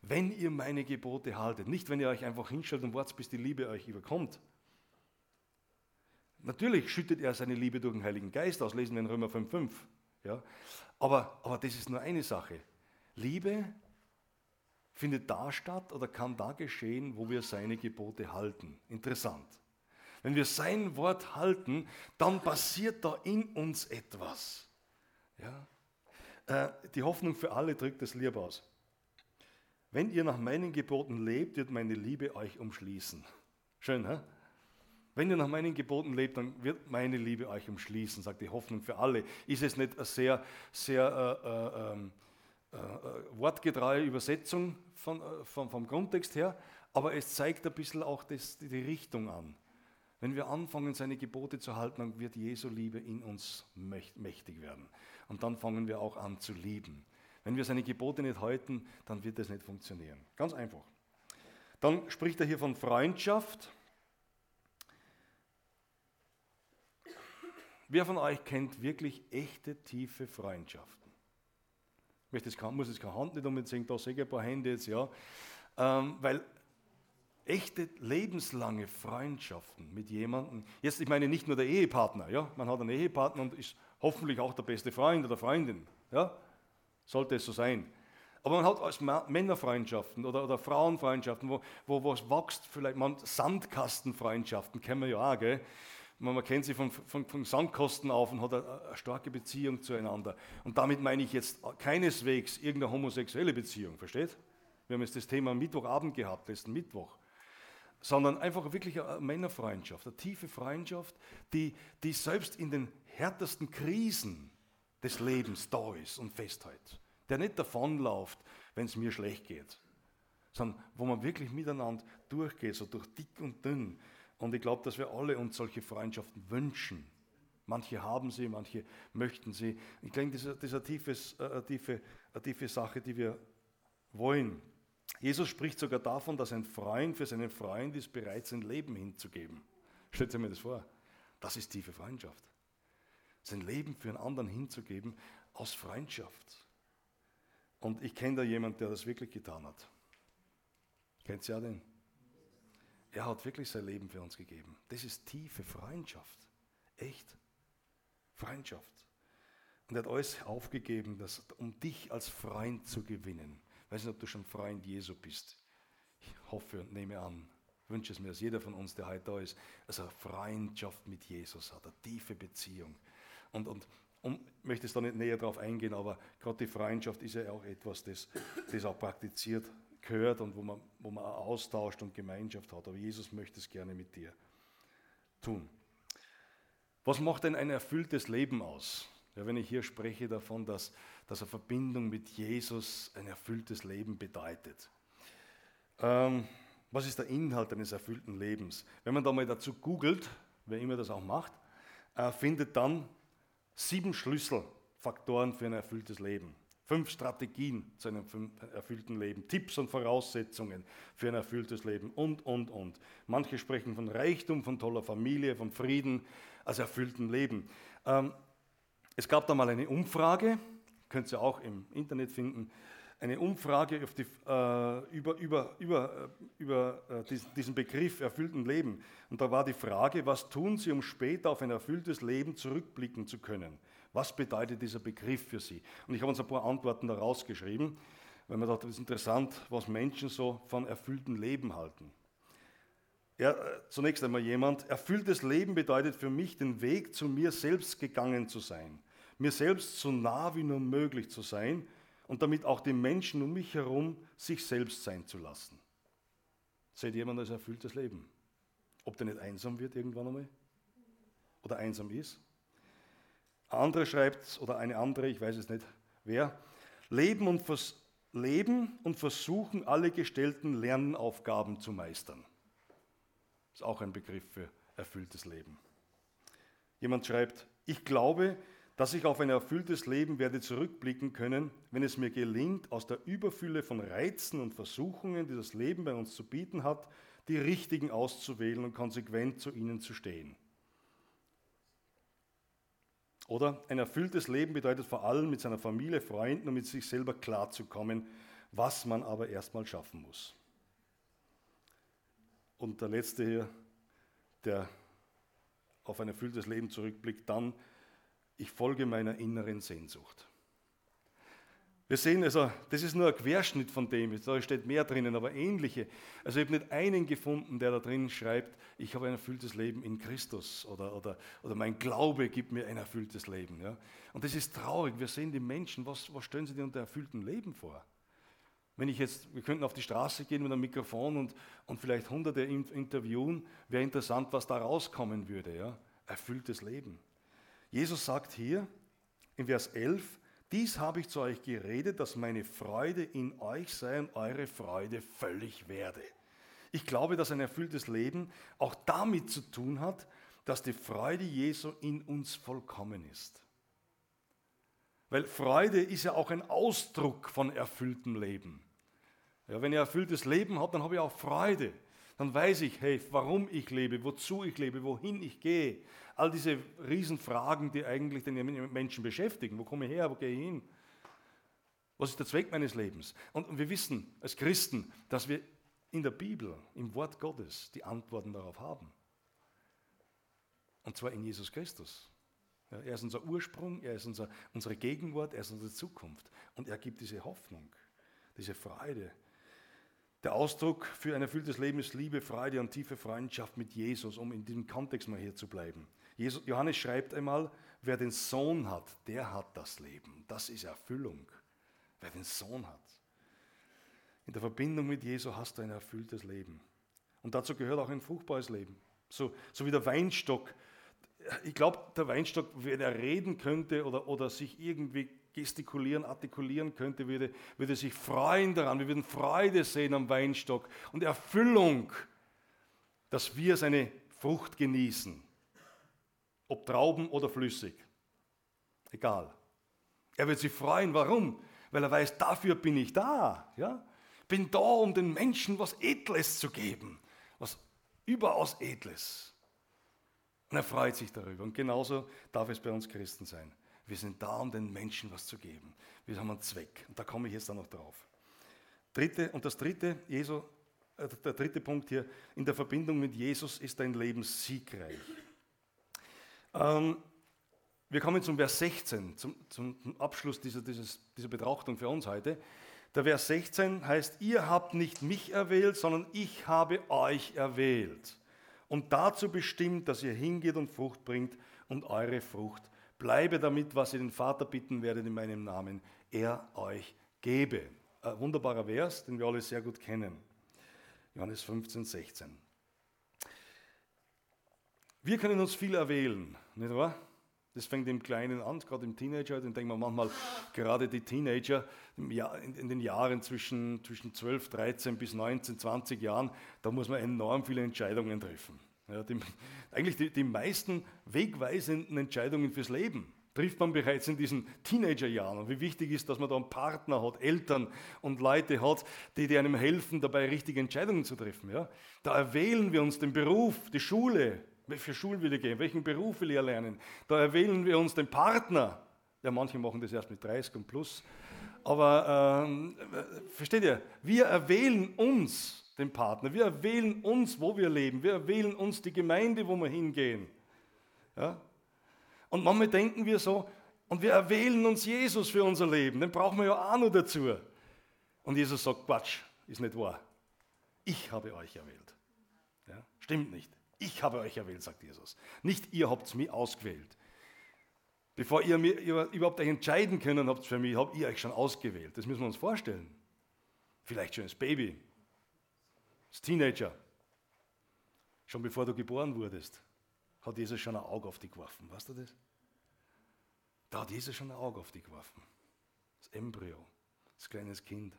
Wenn ihr meine Gebote haltet, nicht wenn ihr euch einfach hinstellt und wartet, bis die Liebe euch überkommt. Natürlich schüttet er seine Liebe durch den Heiligen Geist aus, lesen wir in Römer 5,5. Ja? Aber, aber das ist nur eine Sache. Liebe findet da statt oder kann da geschehen, wo wir seine Gebote halten. Interessant. Wenn wir sein Wort halten, dann passiert da in uns etwas. Ja? Äh, die Hoffnung für alle drückt das Lieb aus. Wenn ihr nach meinen Geboten lebt, wird meine Liebe euch umschließen. Schön, hä? Wenn ihr nach meinen Geboten lebt, dann wird meine Liebe euch umschließen, sagt die Hoffnung für alle. Ist es nicht eine sehr, sehr äh, äh, ähm, äh, äh, wortgetreue Übersetzung von, äh, vom, vom Grundtext her, aber es zeigt ein bisschen auch das, die Richtung an. Wenn wir anfangen, seine Gebote zu halten, dann wird Jesu Liebe in uns mächtig werden. Und dann fangen wir auch an zu lieben. Wenn wir seine Gebote nicht halten, dann wird das nicht funktionieren. Ganz einfach. Dann spricht er hier von Freundschaft. Wer von euch kennt wirklich echte, tiefe Freundschaften? Ich muss jetzt keine Hand nicht unbedingt sehen, da sehe ich ein paar Hände jetzt, ja. Ähm, weil echte lebenslange Freundschaften mit jemandem, jetzt ich meine nicht nur der Ehepartner, ja, man hat einen Ehepartner und ist hoffentlich auch der beste Freund oder Freundin, ja, sollte es so sein. Aber man hat als Männerfreundschaften oder, oder Frauenfreundschaften, wo, wo was wächst, vielleicht man Sandkastenfreundschaften, kennen wir ja auch, gell? Man, kennt sie von, von, von Sandkosten auf und hat eine, eine starke Beziehung zueinander. Und damit meine ich jetzt keineswegs irgendeine homosexuelle Beziehung, versteht? Wir haben jetzt das Thema Mittwochabend gehabt, letzten Mittwoch sondern einfach wirklich eine Männerfreundschaft, eine tiefe Freundschaft, die, die selbst in den härtesten Krisen des Lebens da ist und festhält. Der nicht davonläuft, wenn es mir schlecht geht, sondern wo man wirklich miteinander durchgeht, so durch dick und dünn. Und ich glaube, dass wir alle uns solche Freundschaften wünschen. Manche haben sie, manche möchten sie. Ich denke, das ist, eine, tiefes, äh, eine, tiefe, eine tiefe Sache, die wir wollen. Jesus spricht sogar davon, dass ein Freund für seinen Freund ist, bereit sein Leben hinzugeben. Stellt euch mir das vor. Das ist tiefe Freundschaft. Sein Leben für einen anderen hinzugeben aus Freundschaft. Und ich kenne da jemanden, der das wirklich getan hat. Kennt ihr ja den? Er hat wirklich sein Leben für uns gegeben. Das ist tiefe Freundschaft. Echt? Freundschaft. Und er hat alles aufgegeben, das, um dich als Freund zu gewinnen. Ich weiß nicht, ob du schon Freund Jesu bist. Ich hoffe und nehme an, wünsche es mir, dass jeder von uns, der heute da ist, also Freundschaft mit Jesus hat, eine tiefe Beziehung. Und, und und ich möchte es da nicht näher darauf eingehen, aber gerade die Freundschaft ist ja auch etwas, das, das auch praktiziert gehört und wo man, wo man austauscht und Gemeinschaft hat. Aber Jesus möchte es gerne mit dir tun. Was macht denn ein erfülltes Leben aus? Ja, wenn ich hier spreche davon, dass, dass eine Verbindung mit Jesus ein erfülltes Leben bedeutet. Ähm, was ist der Inhalt eines erfüllten Lebens? Wenn man da mal dazu googelt, wer immer das auch macht, äh, findet dann sieben Schlüsselfaktoren für ein erfülltes Leben. Fünf Strategien zu einem erfüllten Leben, Tipps und Voraussetzungen für ein erfülltes Leben und, und, und. Manche sprechen von Reichtum, von toller Familie, von Frieden als erfüllten Leben. Ähm, es gab da mal eine Umfrage, könnt ihr auch im Internet finden, eine Umfrage die, äh, über, über, über, äh, über äh, diesen Begriff erfüllten Leben. Und da war die Frage, was tun Sie, um später auf ein erfülltes Leben zurückblicken zu können? Was bedeutet dieser Begriff für Sie? Und ich habe uns ein paar Antworten da rausgeschrieben, weil man dachte, das ist interessant, was Menschen so von erfülltem Leben halten. Ja, äh, zunächst einmal jemand, erfülltes Leben bedeutet für mich, den Weg zu mir selbst gegangen zu sein, mir selbst so nah wie nur möglich zu sein und damit auch den Menschen um mich herum sich selbst sein zu lassen. Seht jemand als erfülltes Leben? Ob der nicht einsam wird irgendwann einmal? Oder einsam ist? Ein anderer schreibt, oder eine andere, ich weiß es nicht wer, leben und, vers leben und versuchen, alle gestellten Lernaufgaben zu meistern. Ist auch ein Begriff für erfülltes Leben. Jemand schreibt, ich glaube, dass ich auf ein erfülltes Leben werde zurückblicken können, wenn es mir gelingt, aus der Überfülle von Reizen und Versuchungen, die das Leben bei uns zu bieten hat, die richtigen auszuwählen und konsequent zu ihnen zu stehen. Oder ein erfülltes Leben bedeutet vor allem mit seiner Familie, Freunden und mit sich selber klarzukommen, was man aber erstmal schaffen muss. Und der letzte hier, der auf ein erfülltes Leben zurückblickt, dann ich folge meiner inneren Sehnsucht. Wir sehen also, das ist nur ein Querschnitt von dem, da steht mehr drinnen, aber ähnliche. Also ich habe nicht einen gefunden, der da drin schreibt, ich habe ein erfülltes Leben in Christus oder, oder, oder mein Glaube gibt mir ein erfülltes Leben. Ja? Und das ist traurig. Wir sehen die Menschen, was, was stellen sie dir unter erfülltem Leben vor? Wenn ich jetzt, wir könnten auf die Straße gehen mit einem Mikrofon und, und vielleicht hunderte interviewen, wäre interessant, was da rauskommen würde. Ja? Erfülltes Leben. Jesus sagt hier in Vers 11, dies habe ich zu euch geredet, dass meine Freude in euch sei und eure Freude völlig werde. Ich glaube, dass ein erfülltes Leben auch damit zu tun hat, dass die Freude Jesu in uns vollkommen ist. Weil Freude ist ja auch ein Ausdruck von erfülltem Leben. Ja, wenn ein erfülltes Leben habe, dann habe ich auch Freude dann weiß ich, hey, warum ich lebe, wozu ich lebe, wohin ich gehe. All diese Riesenfragen, die eigentlich den Menschen beschäftigen. Wo komme ich her, wo gehe ich hin? Was ist der Zweck meines Lebens? Und wir wissen als Christen, dass wir in der Bibel, im Wort Gottes, die Antworten darauf haben. Und zwar in Jesus Christus. Er ist unser Ursprung, er ist unser, unsere Gegenwart, er ist unsere Zukunft. Und er gibt diese Hoffnung, diese Freude, der Ausdruck für ein erfülltes Leben ist Liebe, Freude und tiefe Freundschaft mit Jesus, um in diesem Kontext mal hier zu bleiben. Jesus, Johannes schreibt einmal, wer den Sohn hat, der hat das Leben. Das ist Erfüllung. Wer den Sohn hat. In der Verbindung mit Jesus hast du ein erfülltes Leben. Und dazu gehört auch ein fruchtbares Leben. So, so wie der Weinstock. Ich glaube, der Weinstock, wenn er reden könnte oder, oder sich irgendwie gestikulieren, artikulieren könnte, würde, würde sich freuen daran. Wir würden Freude sehen am Weinstock und Erfüllung, dass wir seine Frucht genießen. Ob Trauben oder flüssig. Egal. Er wird sich freuen. Warum? Weil er weiß, dafür bin ich da. Ja? Bin da, um den Menschen was Edles zu geben. Was überaus Edles. Und er freut sich darüber. Und genauso darf es bei uns Christen sein. Wir sind da, um den Menschen was zu geben. Wir haben einen Zweck. Und da komme ich jetzt dann noch drauf. Dritte, und das dritte, Jesu, äh, der dritte Punkt hier, in der Verbindung mit Jesus ist dein Leben siegreich. Ähm, wir kommen zum Vers 16, zum, zum Abschluss dieser, dieses, dieser Betrachtung für uns heute. Der Vers 16 heißt, ihr habt nicht mich erwählt, sondern ich habe euch erwählt und dazu bestimmt, dass ihr hingeht und Frucht bringt und eure Frucht bleibe damit, was ihr den Vater bitten werdet in meinem Namen, er euch gebe. Ein wunderbarer Vers, den wir alle sehr gut kennen. Johannes 15, 16. Wir können uns viel erwählen, nicht wahr? Das fängt im Kleinen an, gerade im Teenager. Dann denken wir manchmal, gerade die Teenager in den Jahren zwischen, zwischen 12, 13 bis 19, 20 Jahren, da muss man enorm viele Entscheidungen treffen. Ja, die, eigentlich die, die meisten wegweisenden Entscheidungen fürs Leben trifft man bereits in diesen Teenagerjahren. Und wie wichtig ist, dass man da einen Partner hat, Eltern und Leute hat, die, die einem helfen, dabei richtige Entscheidungen zu treffen. Ja? Da erwählen wir uns den Beruf, die Schule, welche Schule will ich gehen, welchen Beruf will ich erlernen. Da erwählen wir uns den Partner. Ja, manche machen das erst mit 30 und plus. Aber ähm, versteht ihr, wir erwählen uns den Partner, wir erwählen uns, wo wir leben, wir erwählen uns die Gemeinde, wo wir hingehen. Ja? Und manchmal denken wir so, und wir erwählen uns Jesus für unser Leben, den brauchen wir ja auch noch dazu. Und Jesus sagt, Quatsch, ist nicht wahr. Ich habe euch erwählt. Ja? Stimmt nicht. Ich habe euch erwählt, sagt Jesus. Nicht ihr habt mich ausgewählt. Bevor ihr mir überhaupt euch entscheiden können habt für mich, habt ihr euch schon ausgewählt. Das müssen wir uns vorstellen. Vielleicht schon als Baby, als Teenager. Schon bevor du geboren wurdest, hat Jesus schon ein Auge auf dich geworfen. Weißt du das? Da hat Jesus schon ein Auge auf dich geworfen. Das Embryo, das kleines Kind.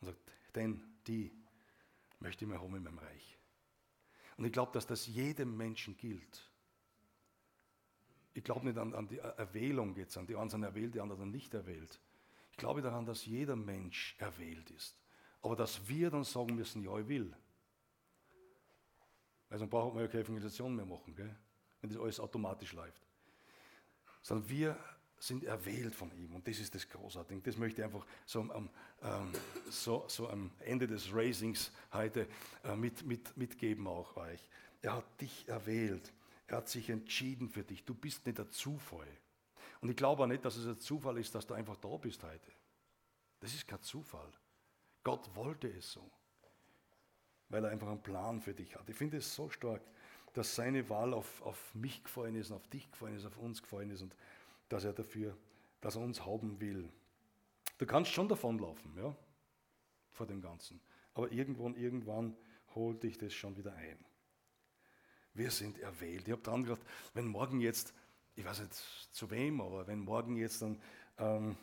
Und sagt, denn die möchte ich mir haben in meinem Reich. Und ich glaube, dass das jedem Menschen gilt. Ich glaube nicht an, an, die Erwählung jetzt, an die einen sind erwählt, die anderen nicht erwählt. Ich glaube daran, dass jeder Mensch erwählt ist. Aber dass wir dann sagen müssen, ja, ich will. Weil sonst braucht man ja keine Evangelisation mehr machen, gell? wenn das alles automatisch läuft. Sondern wir sind erwählt von ihm. Und das ist das Großartige. Das möchte ich einfach so am, ähm, so, so am Ende des Racings heute äh, mit, mit, mitgeben auch euch. Er hat dich erwählt. Er hat sich entschieden für dich. Du bist nicht der Zufall. Und ich glaube auch nicht, dass es ein Zufall ist, dass du einfach da bist heute. Das ist kein Zufall. Gott wollte es so, weil er einfach einen Plan für dich hat. Ich finde es so stark, dass seine Wahl auf, auf mich gefallen ist, auf dich gefallen ist, auf uns gefallen ist. Und dass er dafür, dass er uns haben will. Du kannst schon davonlaufen, ja, vor dem Ganzen. Aber irgendwann, irgendwann holt dich das schon wieder ein. Wir sind erwählt. Ich habe dran gedacht, wenn morgen jetzt, ich weiß nicht zu wem, aber wenn morgen jetzt dann ähm,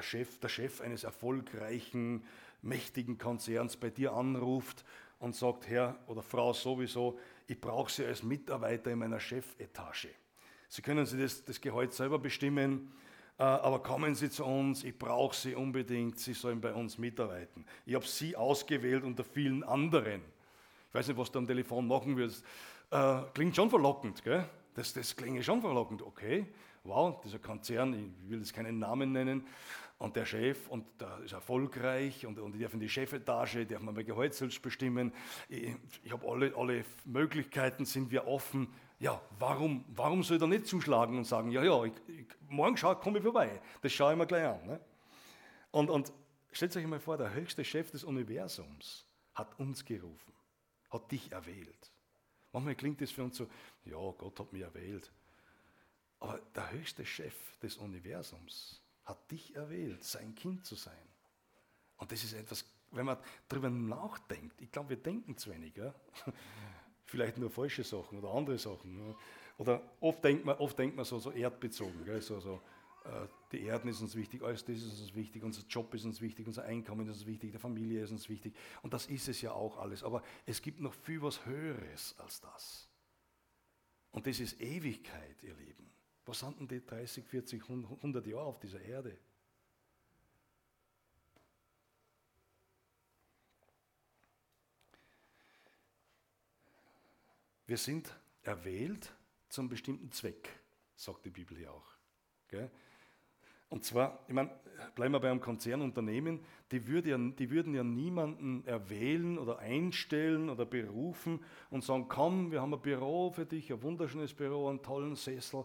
Chef, der Chef eines erfolgreichen, mächtigen Konzerns bei dir anruft und sagt, Herr oder Frau sowieso, ich brauche Sie als Mitarbeiter in meiner Chefetage. Sie können sich das, das Gehalt selber bestimmen, äh, aber kommen Sie zu uns, ich brauche Sie unbedingt, Sie sollen bei uns mitarbeiten. Ich habe Sie ausgewählt unter vielen anderen. Ich weiß nicht, was du am Telefon machen würdest. Äh, klingt schon verlockend, gell? Das, das klingt schon verlockend. Okay, wow, dieser Konzern, ich will jetzt keinen Namen nennen, und der Chef, und der ist erfolgreich, und, und ich darf in die Chefetage, darf man mein Gehalt selbst bestimmen. Ich, ich habe alle, alle Möglichkeiten, sind wir offen ja, warum, warum soll er nicht zuschlagen und sagen, ja, ja, ich, ich, morgen komme ich vorbei. Das schaue ich mir gleich an. Ne? Und, und stellt euch mal vor, der höchste Chef des Universums hat uns gerufen, hat dich erwählt. Manchmal klingt das für uns so, ja, Gott hat mich erwählt. Aber der höchste Chef des Universums hat dich erwählt, sein Kind zu sein. Und das ist etwas, wenn man darüber nachdenkt, ich glaube, wir denken zu wenig. Ja? vielleicht nur falsche Sachen oder andere Sachen. Oder oft denkt man, oft denkt man so, so erdbezogen. Gell? So, so, äh, die Erden ist uns wichtig, alles das ist uns wichtig, unser Job ist uns wichtig, unser Einkommen ist uns wichtig, der Familie ist uns wichtig. Und das ist es ja auch alles. Aber es gibt noch viel was Höheres als das. Und das ist Ewigkeit, ihr Lieben. Was sind denn die 30, 40, 100 Jahre auf dieser Erde? Wir sind erwählt zum bestimmten Zweck, sagt die Bibel hier auch. Und zwar, ich meine, bleiben wir bei einem Konzernunternehmen, die, würde ja, die würden ja niemanden erwählen oder einstellen oder berufen und sagen, komm, wir haben ein Büro für dich, ein wunderschönes Büro, einen tollen Sessel,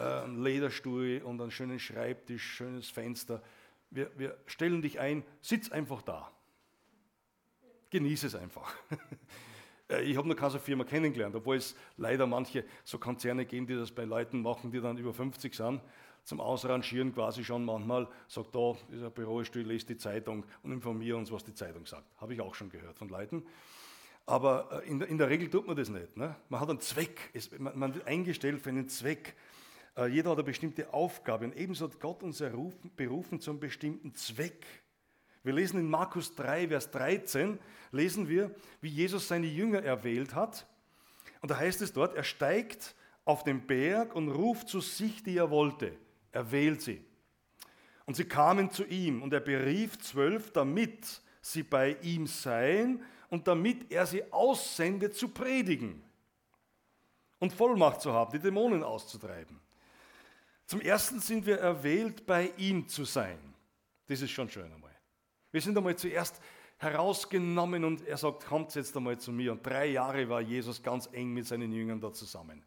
äh, einen Lederstuhl und einen schönen Schreibtisch, schönes Fenster. Wir, wir stellen dich ein, sitz einfach da. Genieße es einfach. Äh, ich habe noch keine Firma kennengelernt, obwohl es leider manche so Konzerne geben, die das bei Leuten machen, die dann über 50 sind zum Ausrangieren quasi schon manchmal sagt, da ist ein Bürostuhl, lest die Zeitung und informiere uns, was die Zeitung sagt. Habe ich auch schon gehört von Leuten. Aber äh, in der, in der Regel tut man das nicht. Ne? Man hat einen Zweck, man, man wird eingestellt für einen Zweck. Äh, jeder hat eine bestimmte Aufgabe und ebenso hat Gott uns errufen, berufen zum bestimmten Zweck. Wir lesen in Markus 3, Vers 13, lesen wir, wie Jesus seine Jünger erwählt hat. Und da heißt es dort, er steigt auf den Berg und ruft zu sich, die er wollte. Er wählt sie. Und sie kamen zu ihm und er berief zwölf, damit sie bei ihm seien und damit er sie aussendet zu predigen und Vollmacht zu haben, die Dämonen auszutreiben. Zum Ersten sind wir erwählt, bei ihm zu sein. Das ist schon schön einmal. Wir sind einmal zuerst herausgenommen und er sagt, kommt jetzt einmal zu mir. Und drei Jahre war Jesus ganz eng mit seinen Jüngern da zusammen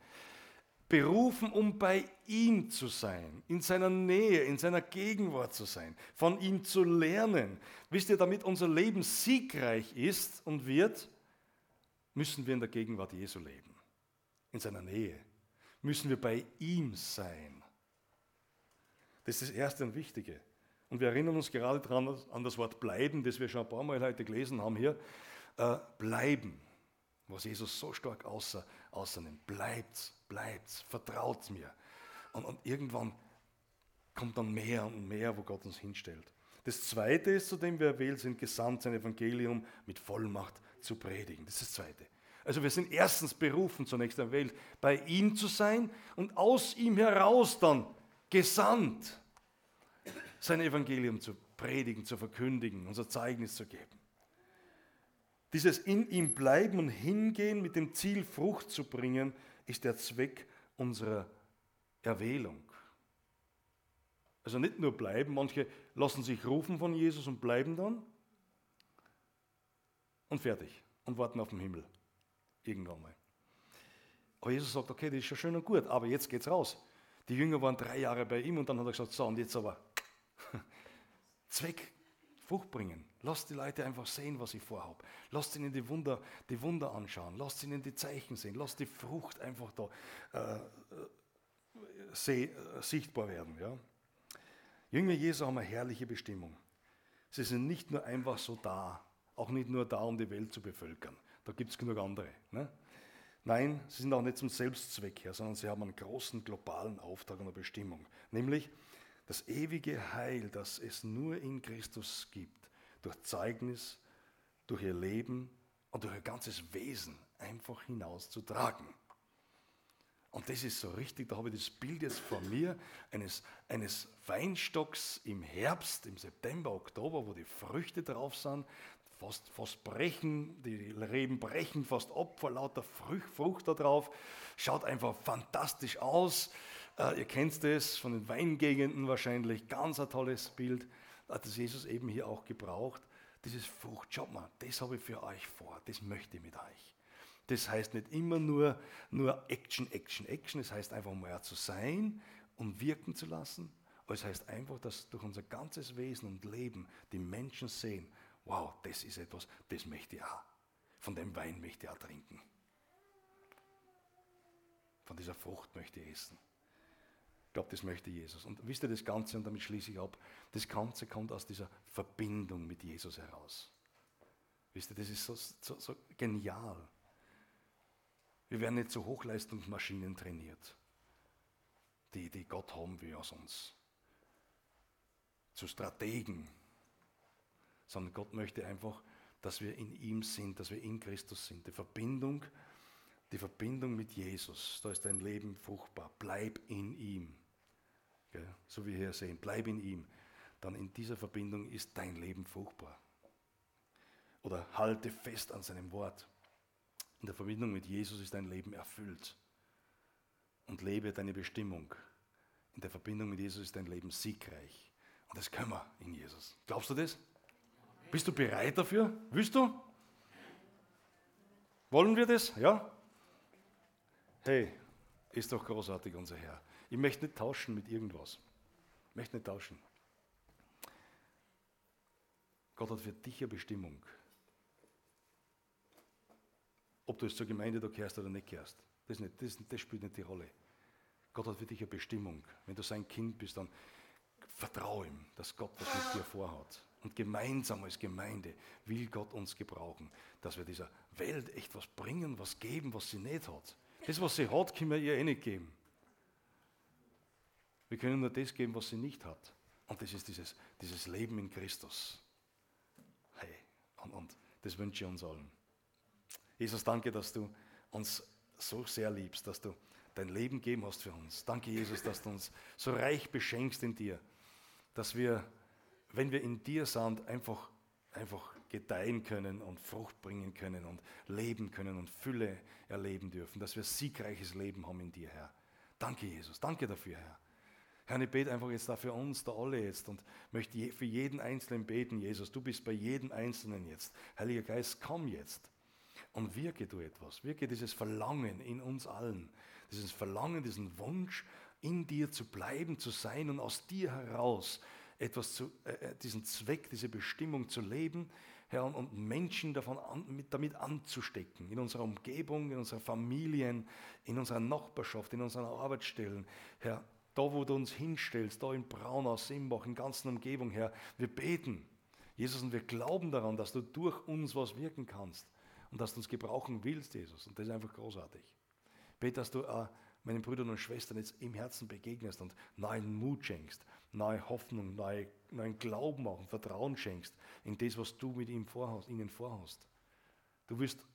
berufen, um bei ihm zu sein, in seiner Nähe, in seiner Gegenwart zu sein, von ihm zu lernen. Wisst ihr, damit unser Leben siegreich ist und wird, müssen wir in der Gegenwart Jesu leben, in seiner Nähe. Müssen wir bei ihm sein. Das ist das Erste und Wichtige. Und wir erinnern uns gerade daran an das Wort bleiben, das wir schon ein paar Mal heute gelesen haben hier. Äh, bleiben, was Jesus so stark außer, außernimmt. Bleibt bleibt, vertraut mir. Und, und irgendwann kommt dann mehr und mehr, wo Gott uns hinstellt. Das Zweite ist, zu dem wir erwählt sind, gesandt sein Evangelium mit Vollmacht zu predigen. Das ist das Zweite. Also wir sind erstens berufen, zunächst erwählt, bei ihm zu sein und aus ihm heraus dann gesandt, sein Evangelium zu predigen, zu verkündigen, unser Zeugnis zu geben. Dieses in ihm bleiben und hingehen mit dem Ziel, Frucht zu bringen, ist der Zweck unserer Erwählung. Also nicht nur bleiben, manche lassen sich rufen von Jesus und bleiben dann und fertig und warten auf den Himmel. Irgendwann mal. Aber Jesus sagt, okay, das ist schon schön und gut, aber jetzt geht's raus. Die Jünger waren drei Jahre bei ihm und dann hat er gesagt, so und jetzt aber Zweck, Frucht bringen. Lasst die Leute einfach sehen, was ich vorhabe. Lasst ihnen die Wunder, die Wunder anschauen. Lasst ihnen die Zeichen sehen. Lasst die Frucht einfach da äh, seh, äh, sichtbar werden. Ja? Jünger Jesu haben eine herrliche Bestimmung. Sie sind nicht nur einfach so da, auch nicht nur da, um die Welt zu bevölkern. Da gibt es genug andere. Ne? Nein, sie sind auch nicht zum Selbstzweck her, sondern sie haben einen großen globalen Auftrag und eine Bestimmung. Nämlich das ewige Heil, das es nur in Christus gibt durch Zeugnis, durch ihr Leben und durch ihr ganzes Wesen einfach hinauszutragen. Und das ist so richtig, da habe ich das Bild jetzt vor mir, eines, eines Weinstocks im Herbst, im September, Oktober, wo die Früchte drauf sind, fast, fast brechen, die Reben brechen fast ab vor lauter Frucht, Frucht da drauf. Schaut einfach fantastisch aus. Äh, ihr kennt das von den Weingegenden wahrscheinlich, ganz ein tolles Bild hat das Jesus eben hier auch gebraucht. Dieses Frucht, schaut mal, das habe ich für euch vor, das möchte ich mit euch. Das heißt nicht immer nur, nur Action, Action, Action, es das heißt einfach mehr zu sein und wirken zu lassen, aber es heißt einfach, dass durch unser ganzes Wesen und Leben die Menschen sehen, wow, das ist etwas, das möchte ich auch. Von dem Wein möchte ich auch trinken. Von dieser Frucht möchte ich essen glaube, das möchte Jesus. Und wisst ihr das Ganze, und damit schließe ich ab, das Ganze kommt aus dieser Verbindung mit Jesus heraus. Wisst ihr, das ist so, so, so genial. Wir werden nicht zu Hochleistungsmaschinen trainiert, die, die Gott haben will aus uns. Zu Strategen. Sondern Gott möchte einfach, dass wir in ihm sind, dass wir in Christus sind. Die Verbindung, die Verbindung mit Jesus, da ist dein Leben fruchtbar. Bleib in ihm so wie wir hier sehen, bleib in ihm, dann in dieser Verbindung ist dein Leben fruchtbar. Oder halte fest an seinem Wort. In der Verbindung mit Jesus ist dein Leben erfüllt. Und lebe deine Bestimmung In der Verbindung mit Jesus ist dein Leben siegreich. Und das können wir in Jesus. Glaubst du das? Bist du bereit dafür? Willst du? Wollen wir das? Ja? Hey, ist doch großartig, unser Herr. Ich möchte nicht tauschen mit irgendwas. Ich möchte nicht tauschen. Gott hat für dich eine Bestimmung. Ob du es zur Gemeinde da gehörst oder nicht gehörst. Das, nicht, das, das spielt nicht die Rolle. Gott hat für dich eine Bestimmung. Wenn du sein Kind bist, dann vertraue ihm, dass Gott was mit dir vorhat. Und gemeinsam als Gemeinde will Gott uns gebrauchen, dass wir dieser Welt echt was bringen, was geben, was sie nicht hat. Das, was sie hat, können wir ihr eh nicht geben. Wir können nur das geben, was sie nicht hat. Und das ist dieses, dieses Leben in Christus. Hey, und, und das wünsche ich uns allen. Jesus, danke, dass du uns so sehr liebst, dass du dein Leben geben hast für uns. Danke, Jesus, dass du uns so reich beschenkst in dir, dass wir, wenn wir in dir sind, einfach, einfach gedeihen können und Frucht bringen können und leben können und Fülle erleben dürfen, dass wir siegreiches Leben haben in dir, Herr. Danke, Jesus. Danke dafür, Herr. Herr, ich bete einfach jetzt da für uns, da alle jetzt und möchte für jeden Einzelnen beten, Jesus. Du bist bei jedem Einzelnen jetzt. Heiliger Geist, komm jetzt und wirke du etwas. Wirke dieses Verlangen in uns allen, dieses Verlangen, diesen Wunsch, in dir zu bleiben, zu sein und aus dir heraus etwas zu, äh, äh diesen Zweck, diese Bestimmung zu leben, Herr, und, Menschen davon an, mit, damit anzustecken, in unserer Umgebung, in unserer Familien, in unserer Nachbarschaft, in unseren Arbeitsstellen. Herr, da wo du uns hinstellst, da in Braunau, Simbach, in ganzen Umgebung, Herr, wir beten, Jesus, und wir glauben daran, dass du durch uns was wirken kannst und dass du uns gebrauchen willst, Jesus. Und das ist einfach großartig. Bete, dass du äh, meinen Brüdern und Schwestern jetzt im Herzen begegnest und neuen Mut schenkst, neue Hoffnung, neue, neuen Glauben auch und Vertrauen schenkst in das, was du mit ihm vorhast, ihnen vorhast. Du wirst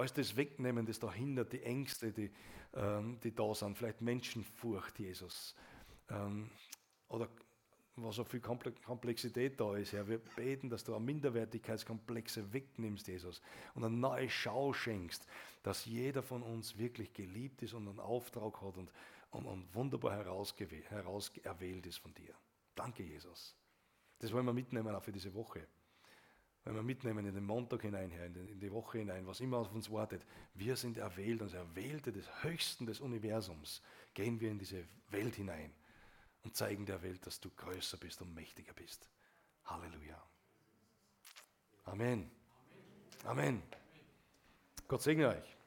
alles das wegnehmen, das da hindert, die Ängste, die, ähm, die da sind, vielleicht Menschenfurcht, Jesus. Ähm, oder was so viel Komplexität da ist, Herr. Wir beten, dass du auch Minderwertigkeitskomplexe wegnimmst, Jesus, und eine neue Schau schenkst, dass jeder von uns wirklich geliebt ist und einen Auftrag hat und, und, und wunderbar herauserwählt ist von dir. Danke, Jesus. Das wollen wir mitnehmen auch für diese Woche. Wenn wir mitnehmen in den Montag hinein, in die Woche hinein, was immer auf uns wartet. Wir sind erwählt, als Erwählte des Höchsten des Universums. Gehen wir in diese Welt hinein und zeigen der Welt, dass du größer bist und mächtiger bist. Halleluja. Amen. Amen. Gott segne euch.